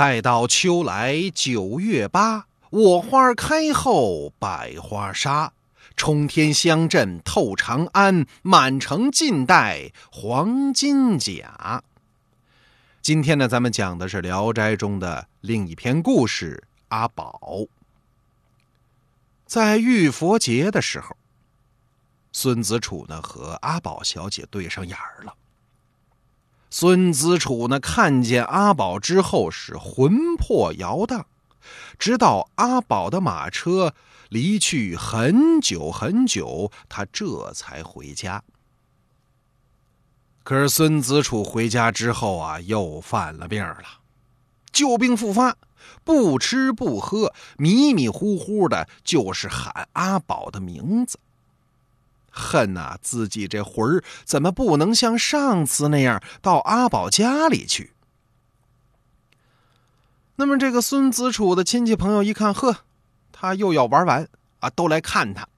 待到秋来九月八，我花开后百花杀。冲天香阵透长安，满城尽带黄金甲。今天呢，咱们讲的是《聊斋》中的另一篇故事——阿宝。在浴佛节的时候，孙子楚呢和阿宝小姐对上眼儿了。孙子楚呢看见阿宝之后是魂魄摇荡，直到阿宝的马车。离去很久很久，他这才回家。可是孙子楚回家之后啊，又犯了病了，旧病复发，不吃不喝，迷迷糊糊的，就是喊阿宝的名字。恨呐，自己这魂儿怎么不能像上次那样到阿宝家里去？那么这个孙子楚的亲戚朋友一看，呵。他又要玩完啊，都来看他。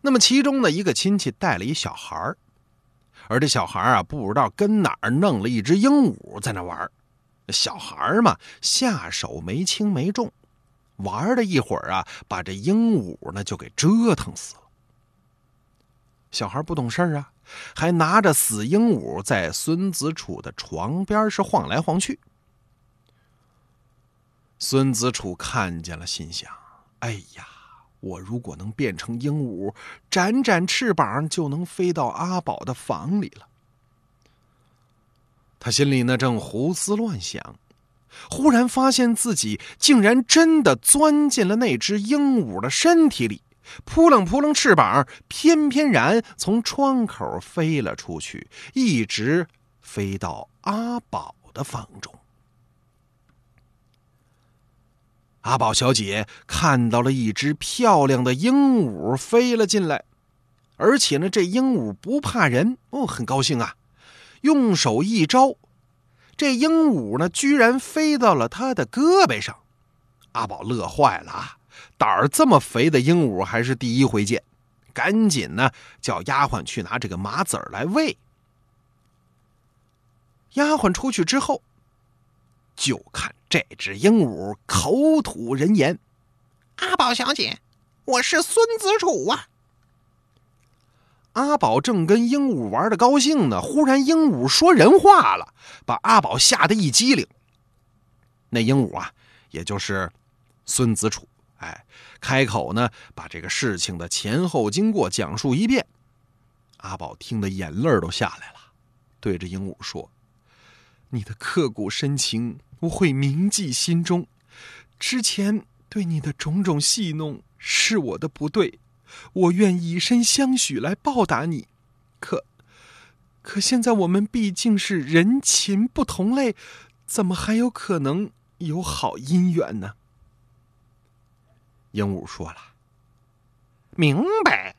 那么其中的一个亲戚带了一小孩而这小孩啊，不知道跟哪儿弄了一只鹦鹉在那玩小孩嘛，下手没轻没重，玩了一会儿啊，把这鹦鹉呢就给折腾死了。小孩不懂事啊，还拿着死鹦鹉在孙子楚的床边是晃来晃去。孙子楚看见了，心想。哎呀，我如果能变成鹦鹉，展展翅膀，就能飞到阿宝的房里了。他心里呢正胡思乱想，忽然发现自己竟然真的钻进了那只鹦鹉的身体里，扑棱扑棱翅膀，翩翩然从窗口飞了出去，一直飞到阿宝的房中。阿宝小姐看到了一只漂亮的鹦鹉飞了进来，而且呢，这鹦鹉不怕人哦，很高兴啊，用手一招，这鹦鹉呢，居然飞到了他的胳膊上。阿宝乐坏了啊，胆儿这么肥的鹦鹉还是第一回见，赶紧呢叫丫鬟去拿这个麻籽儿来喂。丫鬟出去之后，就看。这只鹦鹉口吐人言：“阿宝小姐，我是孙子楚啊。”阿宝正跟鹦鹉玩的高兴呢，忽然鹦鹉说人话了，把阿宝吓得一激灵。那鹦鹉啊，也就是孙子楚，哎，开口呢，把这个事情的前后经过讲述一遍。阿宝听得眼泪都下来了，对着鹦鹉说：“你的刻骨深情。”我会铭记心中，之前对你的种种戏弄是我的不对，我愿以身相许来报答你。可，可现在我们毕竟是人禽不同类，怎么还有可能有好姻缘呢？鹦鹉说了：“明白，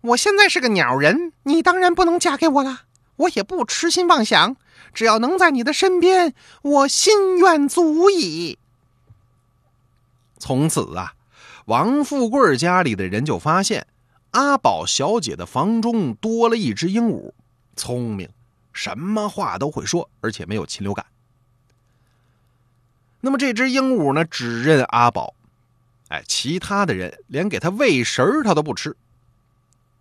我现在是个鸟人，你当然不能嫁给我了。我也不痴心妄想。”只要能在你的身边，我心愿足矣。从此啊，王富贵家里的人就发现阿宝小姐的房中多了一只鹦鹉，聪明，什么话都会说，而且没有禽流感。那么这只鹦鹉呢，只认阿宝，哎，其他的人连给他喂食儿他都不吃，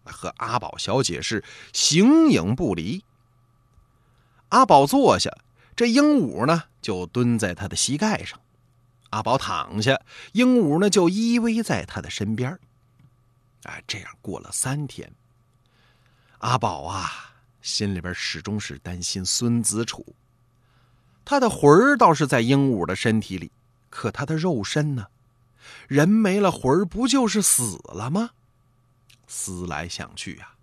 和阿宝小姐是形影不离。阿宝坐下，这鹦鹉呢就蹲在他的膝盖上。阿宝躺下，鹦鹉呢就依偎在他的身边。哎，这样过了三天。阿宝啊，心里边始终是担心孙子楚。他的魂儿倒是在鹦鹉的身体里，可他的肉身呢？人没了魂儿，不就是死了吗？思来想去啊，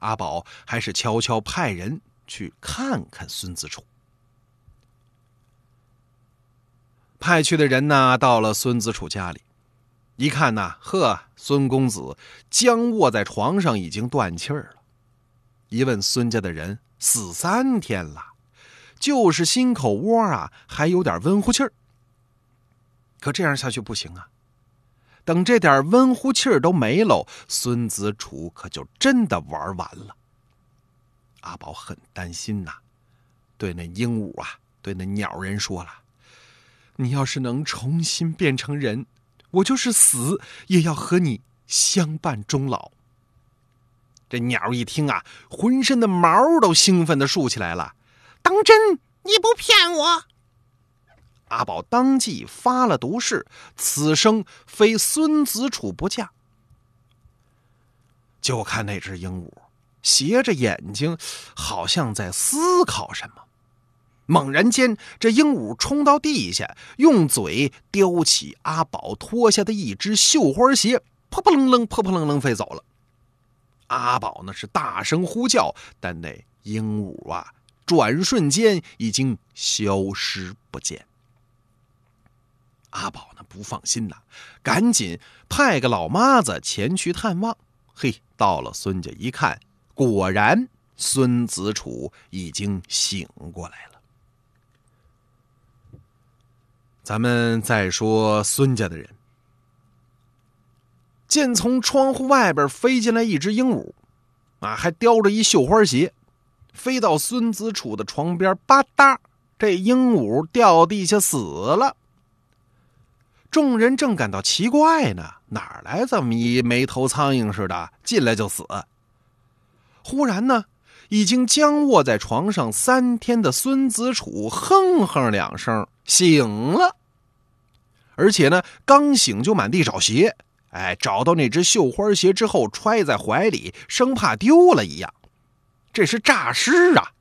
阿宝还是悄悄派人。去看看孙子楚。派去的人呢，到了孙子楚家里，一看呢，呵，孙公子僵卧在床上，已经断气儿了。一问孙家的人，死三天了，就是心口窝啊，还有点温乎气儿。可这样下去不行啊！等这点温乎气儿都没了，孙子楚可就真的玩完了。阿宝很担心呐，对那鹦鹉啊，对那鸟人说了：“你要是能重新变成人，我就是死也要和你相伴终老。”这鸟一听啊，浑身的毛都兴奋的竖起来了。当真？你不骗我？阿宝当即发了毒誓，此生非孙子楚不嫁。就看那只鹦鹉斜着眼睛，好像在思考什么。猛然间，这鹦鹉冲到地下，用嘴叼起阿宝脱下的一只绣花鞋，扑扑棱棱，扑扑棱棱飞走了。阿宝呢是大声呼叫，但那鹦鹉啊，转瞬间已经消失不见。阿宝呢不放心呐，赶紧派个老妈子前去探望。嘿，到了孙家一看，果然孙子楚已经醒过来了。咱们再说孙家的人，见从窗户外边飞进来一只鹦鹉，啊，还叼着一绣花鞋，飞到孙子楚的床边，吧嗒，这鹦鹉掉地下死了。众人正感到奇怪呢，哪来这么一没头苍蝇似的进来就死？忽然呢，已经僵卧在床上三天的孙子楚哼哼两声醒了，而且呢，刚醒就满地找鞋，哎，找到那只绣花鞋之后揣在怀里，生怕丢了一样。这是诈尸啊！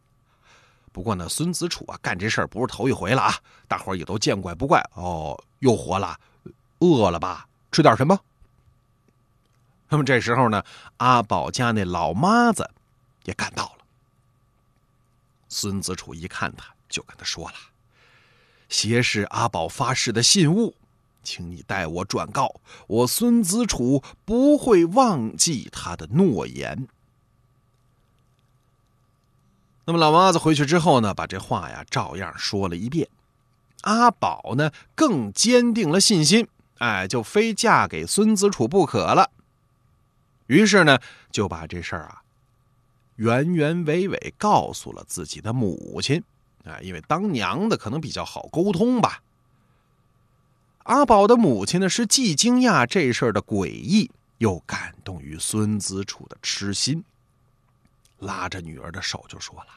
不过呢，孙子楚啊，干这事儿不是头一回了啊，大伙儿也都见怪不怪哦。又活了，饿了吧？吃点什么？那么这时候呢，阿宝家那老妈子也赶到了。孙子楚一看他，就跟他说了：“鞋是阿宝发誓的信物，请你代我转告，我孙子楚不会忘记他的诺言。”那么老妈子回去之后呢，把这话呀照样说了一遍。阿宝呢，更坚定了信心，哎，就非嫁给孙子楚不可了。于是呢，就把这事儿啊，原原委委告诉了自己的母亲，啊，因为当娘的可能比较好沟通吧。阿宝的母亲呢，是既惊讶这事儿的诡异，又感动于孙子楚的痴心，拉着女儿的手就说了。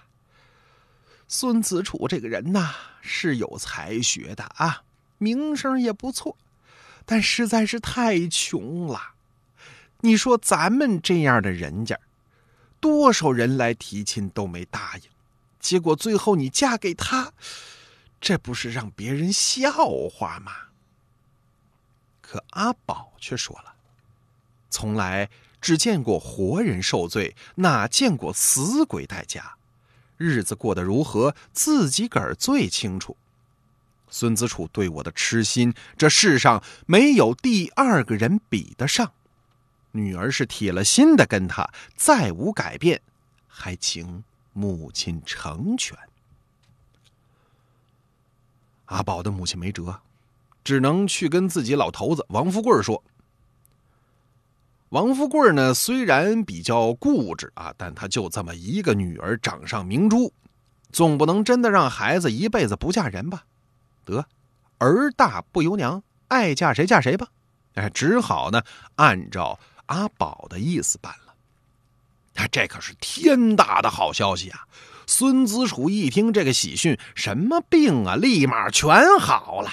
孙子楚这个人呐，是有才学的啊，名声也不错，但实在是太穷了。你说咱们这样的人家，多少人来提亲都没答应，结果最后你嫁给他，这不是让别人笑话吗？可阿宝却说了，从来只见过活人受罪，哪见过死鬼待嫁。日子过得如何，自己个儿最清楚。孙子楚对我的痴心，这世上没有第二个人比得上。女儿是铁了心的跟他，再无改变，还请母亲成全。阿宝的母亲没辙，只能去跟自己老头子王富贵说。王富贵呢，虽然比较固执啊，但他就这么一个女儿，掌上明珠，总不能真的让孩子一辈子不嫁人吧？得，儿大不由娘，爱嫁谁嫁谁吧。哎，只好呢，按照阿宝的意思办了。哎，这可是天大的好消息啊！孙子楚一听这个喜讯，什么病啊，立马全好了。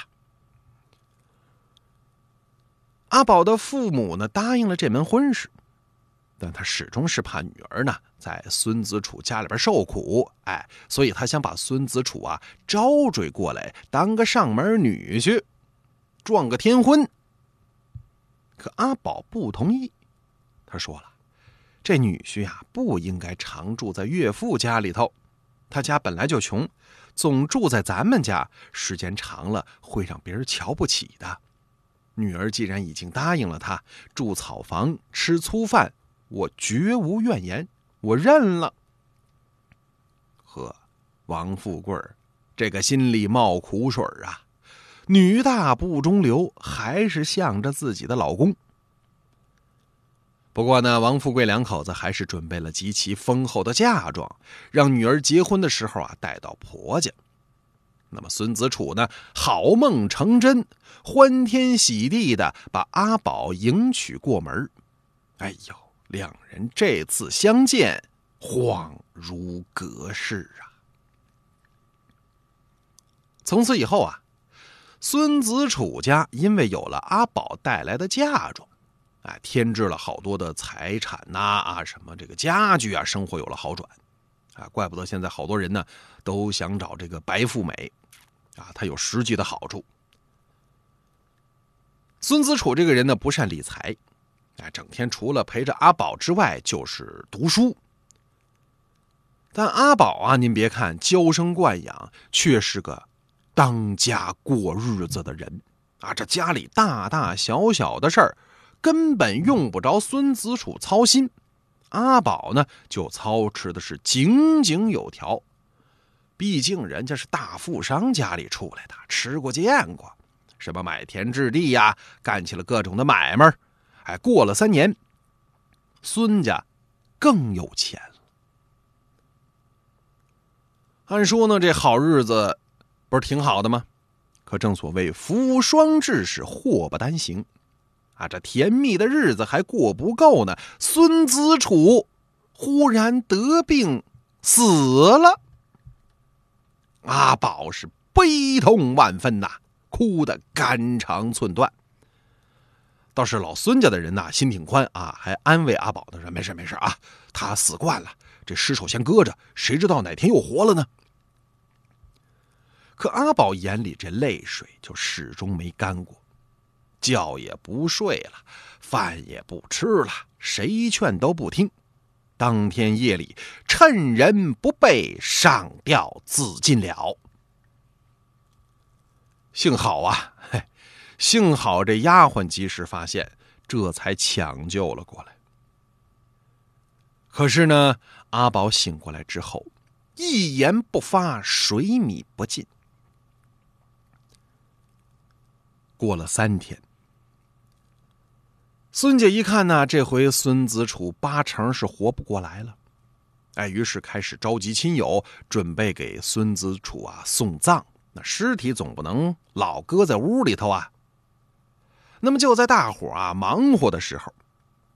阿宝的父母呢答应了这门婚事，但他始终是怕女儿呢在孙子楚家里边受苦，哎，所以他想把孙子楚啊招追过来当个上门女婿，撞个天婚。可阿宝不同意，他说了，这女婿啊不应该常住在岳父家里头，他家本来就穷，总住在咱们家，时间长了会让别人瞧不起的。女儿既然已经答应了他住草房吃粗饭，我绝无怨言，我认了。呵，王富贵这个心里冒苦水啊，女大不中留，还是向着自己的老公。不过呢，王富贵两口子还是准备了极其丰厚的嫁妆，让女儿结婚的时候啊带到婆家。那么孙子楚呢，好梦成真，欢天喜地的把阿宝迎娶过门。哎呦，两人这次相见，恍如隔世啊！从此以后啊，孙子楚家因为有了阿宝带来的嫁妆，哎，添置了好多的财产呐啊，什么这个家具啊，生活有了好转。啊，怪不得现在好多人呢都想找这个白富美，啊，它有实际的好处。孙子楚这个人呢不善理财，啊，整天除了陪着阿宝之外就是读书。但阿宝啊，您别看娇生惯养，却是个当家过日子的人啊。这家里大大小小的事儿，根本用不着孙子楚操心。阿宝呢，就操持的是井井有条，毕竟人家是大富商家里出来的，吃过见过，什么买田置地呀，干起了各种的买卖哎，过了三年，孙家更有钱了。按说呢，这好日子不是挺好的吗？可正所谓福无双至，是祸不单行。啊，这甜蜜的日子还过不够呢，孙子楚忽然得病死了。阿宝是悲痛万分呐，哭得肝肠寸断。倒是老孙家的人呐，心挺宽啊，还安慰阿宝呢，说没事没事啊，他死惯了，这尸首先搁着，谁知道哪天又活了呢？可阿宝眼里这泪水就始终没干过。觉也不睡了，饭也不吃了，谁劝都不听。当天夜里，趁人不备，上吊自尽了。幸好啊，幸好这丫鬟及时发现，这才抢救了过来。可是呢，阿宝醒过来之后，一言不发，水米不进。过了三天。孙家一看呢，这回孙子楚八成是活不过来了，哎，于是开始召集亲友，准备给孙子楚啊送葬。那尸体总不能老搁在屋里头啊。那么就在大伙啊忙活的时候，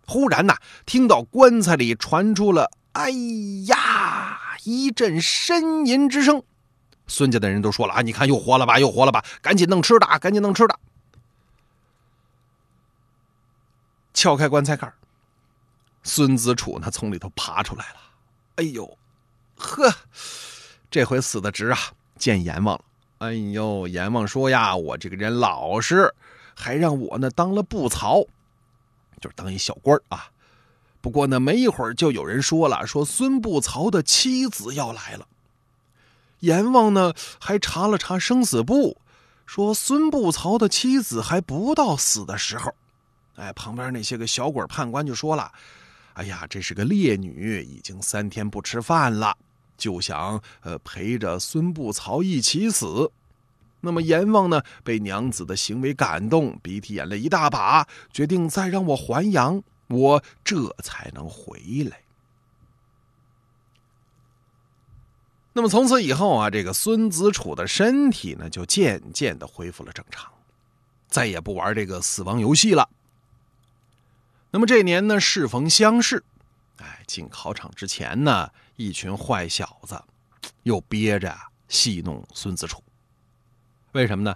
忽然呐，听到棺材里传出了“哎呀”一阵呻吟之声。孙家的人都说了啊，你看又活了吧，又活了吧，赶紧弄吃的，赶紧弄吃的。撬开棺材盖孙子楚呢从里头爬出来了。哎呦，呵，这回死的值啊！见阎王了。哎呦，阎王说呀，我这个人老实，还让我呢当了布曹，就是当一小官啊。不过呢，没一会儿就有人说了，说孙布曹的妻子要来了。阎王呢还查了查生死簿，说孙布曹的妻子还不到死的时候。哎，旁边那些个小鬼判官就说了：“哎呀，这是个烈女，已经三天不吃饭了，就想呃陪着孙不曹一起死。那么阎王呢，被娘子的行为感动，鼻涕眼泪一大把，决定再让我还阳，我这才能回来。那么从此以后啊，这个孙子楚的身体呢，就渐渐的恢复了正常，再也不玩这个死亡游戏了。”那么这年呢，适逢乡试，哎，进考场之前呢，一群坏小子又憋着戏弄孙子楚。为什么呢？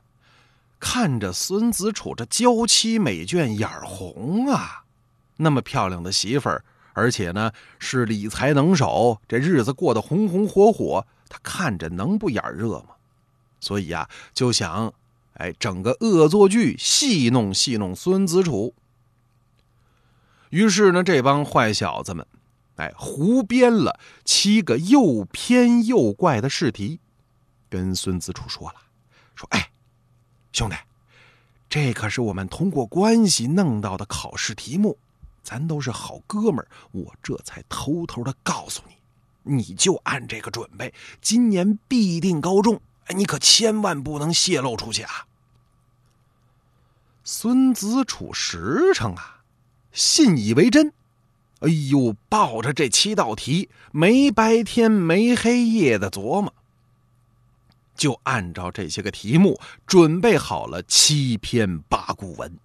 看着孙子楚这娇妻美眷，眼红啊！那么漂亮的媳妇儿，而且呢是理财能手，这日子过得红红火火，他看着能不眼热吗？所以啊，就想哎整个恶作剧，戏弄戏弄孙子楚。于是呢，这帮坏小子们，哎，胡编了七个又偏又怪的试题，跟孙子楚说了：“说，哎，兄弟，这可是我们通过关系弄到的考试题目，咱都是好哥们儿，我这才偷偷的告诉你，你就按这个准备，今年必定高中。哎，你可千万不能泄露出去啊！”孙子楚实诚啊。信以为真，哎呦，抱着这七道题，没白天没黑夜的琢磨。就按照这些个题目准备好了七篇八股文。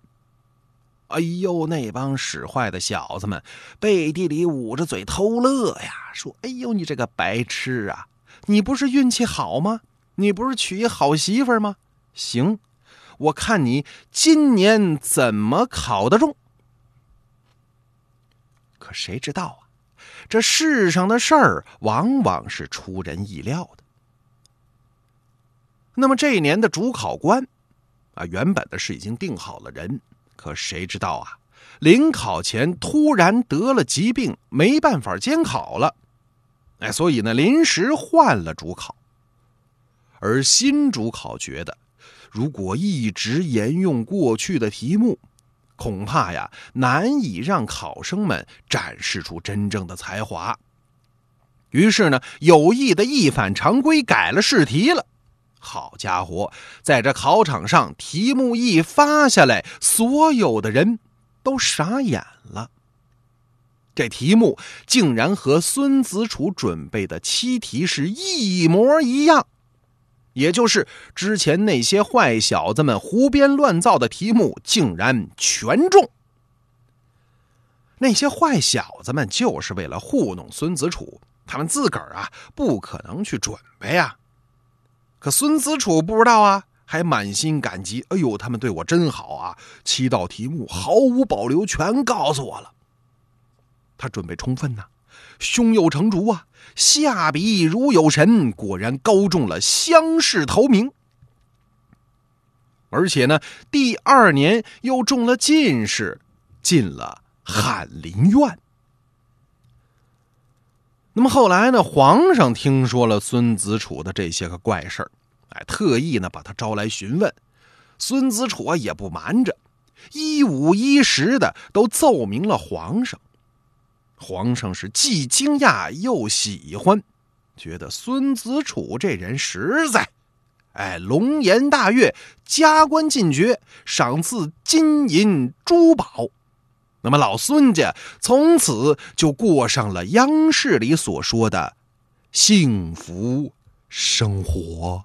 哎呦，那帮使坏的小子们背地里捂着嘴偷乐呀，说：“哎呦，你这个白痴啊！你不是运气好吗？你不是娶一好媳妇吗？行，我看你今年怎么考得中。”可谁知道啊，这世上的事儿往往是出人意料的。那么这一年的主考官啊，原本的是已经定好了人。可谁知道啊？临考前突然得了疾病，没办法监考了。哎，所以呢，临时换了主考。而新主考觉得，如果一直沿用过去的题目，恐怕呀难以让考生们展示出真正的才华。于是呢，有意的一反常规，改了试题了。好家伙，在这考场上，题目一发下来，所有的人都傻眼了。这题目竟然和孙子楚准备的七题是一模一样，也就是之前那些坏小子们胡编乱造的题目，竟然全中。那些坏小子们就是为了糊弄孙子楚，他们自个儿啊，不可能去准备啊。可孙子楚不知道啊，还满心感激。哎呦，他们对我真好啊！七道题目毫无保留全告诉我了。他准备充分呢，胸有成竹啊，下笔如有神，果然高中了乡试头名。而且呢，第二年又中了进士，进了翰林院。那么后来呢？皇上听说了孙子楚的这些个怪事儿，哎，特意呢把他招来询问。孙子楚啊也不瞒着，一五一十的都奏明了皇上。皇上是既惊讶又喜欢，觉得孙子楚这人实在，哎，龙颜大悦，加官进爵，赏赐金银珠宝。那么老孙家从此就过上了央视里所说的幸福生活。